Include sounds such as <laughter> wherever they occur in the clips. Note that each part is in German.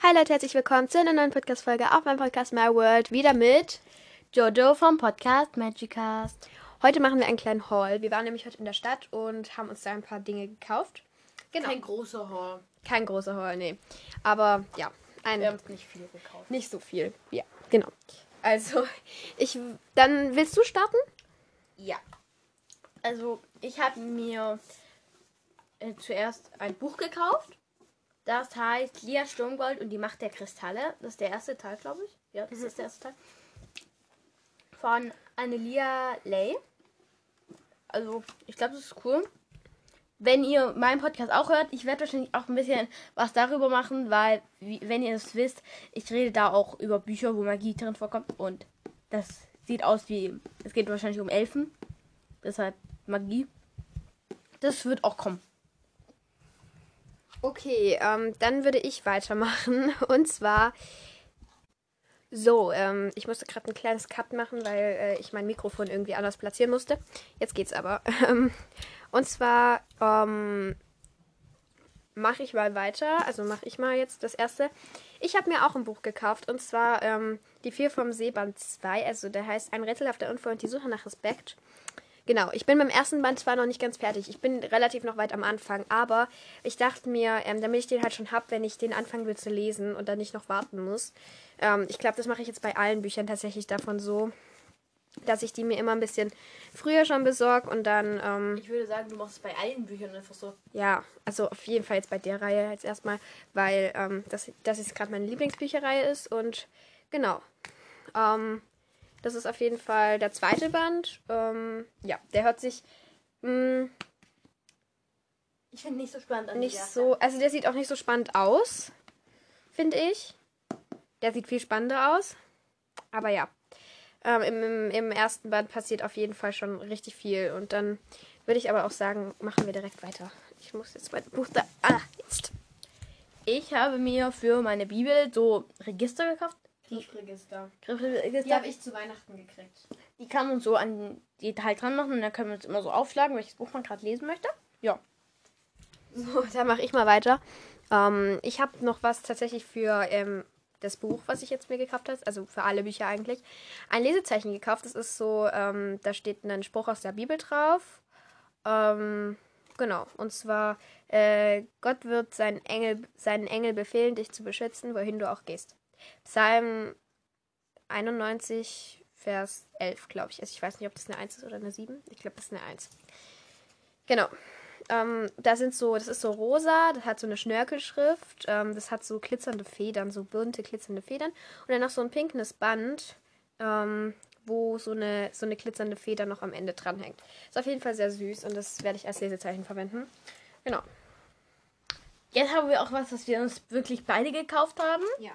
Hi Leute, herzlich willkommen zu einer neuen Podcast-Folge auf meinem Podcast My World. Wieder mit Jojo vom Podcast Magicast. Heute machen wir einen kleinen Haul. Wir waren nämlich heute in der Stadt und haben uns da ein paar Dinge gekauft. Genau. Kein großer Haul. Kein großer Haul, nee. Aber ja, ein. Wir haben nicht viel gekauft. Nicht so viel. Ja, genau. Also, <laughs> ich. Dann willst du starten? Ja. Also, ich habe mir äh, zuerst ein Buch gekauft. Das heißt Lia Sturmgold und die Macht der Kristalle. Das ist der erste Teil, glaube ich. Ja, das mhm. ist der erste Teil. Von Annelia Lay. Also, ich glaube, das ist cool. Wenn ihr meinen Podcast auch hört, ich werde wahrscheinlich auch ein bisschen was darüber machen, weil, wie, wenn ihr es wisst, ich rede da auch über Bücher, wo Magie drin vorkommt. Und das sieht aus wie, es geht wahrscheinlich um Elfen. Deshalb Magie. Das wird auch kommen. Okay, ähm, dann würde ich weitermachen. <laughs> Und zwar. So, ähm, ich musste gerade ein kleines Cut machen, weil äh, ich mein Mikrofon irgendwie anders platzieren musste. Jetzt geht's aber. und zwar ähm, mache ich mal weiter. Also mache ich mal jetzt das erste. Ich habe mir auch ein Buch gekauft. Und zwar ähm, Die Vier vom Seeband 2. Also der heißt Ein rätselhafter Unfall und die Suche nach Respekt. Genau, ich bin beim ersten Band zwar noch nicht ganz fertig. Ich bin relativ noch weit am Anfang, aber ich dachte mir, ähm, damit ich den halt schon habe, wenn ich den anfangen will zu lesen und dann nicht noch warten muss. Ähm, ich glaube, das mache ich jetzt bei allen Büchern tatsächlich davon so, dass ich die mir immer ein bisschen früher schon besorge und dann. Ähm, ich würde sagen, du machst es bei allen Büchern einfach so. Ja, also auf jeden Fall jetzt bei der Reihe jetzt erstmal, weil ähm, das, das jetzt gerade meine Lieblingsbücherreihe ist und genau. Ähm, das ist auf jeden Fall der zweite Band. Ähm, ja, der hört sich. Mh, mm, ich finde nicht so spannend an. Nicht so, also der sieht auch nicht so spannend aus, finde ich. Der sieht viel spannender aus. Aber ja, ähm, im, im, im, ersten Band passiert auf jeden Fall schon richtig viel. Und dann würde ich aber auch sagen, machen wir direkt weiter. Ich muss jetzt mein Buch da. Ah, jetzt. Ich habe mir für meine Bibel so Register gekauft. Griffregister. Griffregister. Die habe ich zu Weihnachten gekriegt. Die kann man so an die halt dran machen und dann können wir uns immer so aufschlagen, welches Buch man gerade lesen möchte. Ja. So, <laughs> dann mache ich mal weiter. Ähm, ich habe noch was tatsächlich für ähm, das Buch, was ich jetzt mir gekauft habe, also für alle Bücher eigentlich, ein Lesezeichen gekauft. Das ist so, ähm, da steht ein Spruch aus der Bibel drauf. Ähm, genau, und zwar, äh, Gott wird seinen Engel, seinen Engel befehlen, dich zu beschützen, wohin du auch gehst. Psalm 91, Vers 11, glaube ich. Also ich weiß nicht, ob das eine 1 ist oder eine 7. Ich glaube, das ist eine 1. Genau. Ähm, da sind so, das ist so rosa, das hat so eine Schnörkelschrift, ähm, das hat so glitzernde Federn, so bunte glitzernde Federn. Und dann noch so ein pinkes Band, ähm, wo so eine, so eine glitzernde Feder noch am Ende dranhängt. Ist auf jeden Fall sehr süß und das werde ich als Lesezeichen verwenden. Genau. Jetzt haben wir auch was, was wir uns wirklich beide gekauft haben. Ja.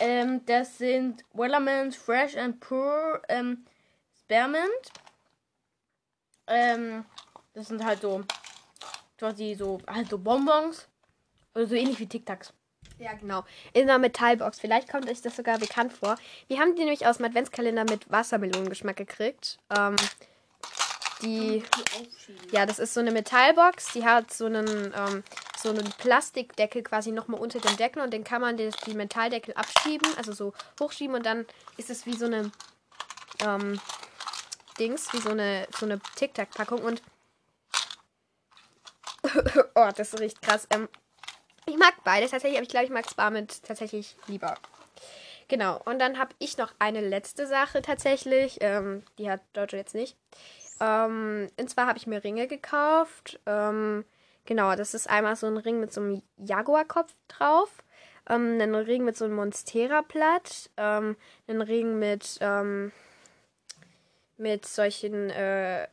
Ähm, das sind Wellerman's Fresh and Pure ähm, Spearmint. Ähm, das sind halt so quasi so, halt so Bonbons. Oder so ähnlich wie Tic Tacs. Ja, genau. In einer Metallbox. Vielleicht kommt euch das sogar bekannt vor. Wir haben die nämlich aus dem Adventskalender mit Wassermelonengeschmack gekriegt. Ähm, die, ja, das ist so eine Metallbox. Die hat so einen, ähm, so einen Plastikdeckel quasi nochmal unter dem Deckel und den kann man den, die Metalldeckel abschieben, also so hochschieben und dann ist es wie so eine ähm, Dings, wie so eine, so eine Tic-Tac-Packung und <laughs> oh, das riecht krass. Ähm, ich mag beides tatsächlich, aber ich glaube, ich mag Sparmint tatsächlich lieber. Genau, und dann habe ich noch eine letzte Sache tatsächlich. Ähm, die hat Dojo jetzt nicht. Ähm, und zwar habe ich mir Ringe gekauft. Ähm, genau, das ist einmal so ein Ring mit so einem Jaguarkopf drauf. Ähm, einen Ring mit so einem Monstera-Blatt. Ähm, einen Ring mit, ähm, mit solchen äh,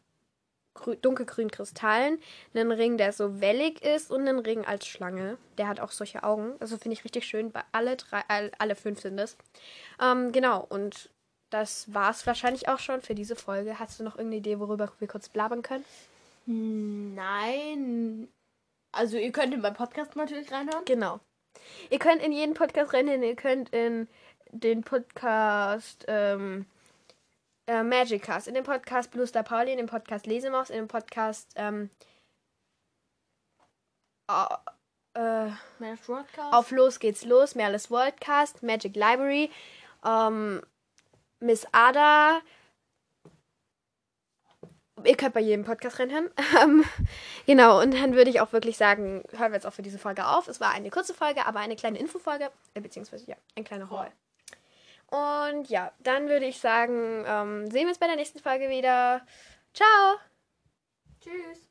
dunkelgrünen Kristallen. Einen Ring, der so wellig ist und einen Ring als Schlange. Der hat auch solche Augen. Also finde ich richtig schön. Bei alle drei, alle fünf sind es. Ähm, genau, und das war es wahrscheinlich auch schon für diese Folge. Hast du noch irgendeine Idee, worüber wir kurz blabbern können? Nein. Also ihr könnt in meinen Podcast natürlich reinhören. Genau. Ihr könnt in jeden Podcast reinhören. Ihr könnt in den Podcast ähm, äh, Magicast, in den Podcast Blue Star Pauli, in den Podcast Lesemaus, in den Podcast ähm, äh, auf Los geht's los, Merles Worldcast, Magic Library, ähm, Miss Ada. Ihr könnt bei jedem Podcast reinhören. <laughs> Ähm, genau, und dann würde ich auch wirklich sagen, hören wir jetzt auch für diese Folge auf. Es war eine kurze Folge, aber eine kleine Infofolge, äh, beziehungsweise ja, ein kleiner Haul. Und ja, dann würde ich sagen, ähm, sehen wir uns bei der nächsten Folge wieder. Ciao! Tschüss.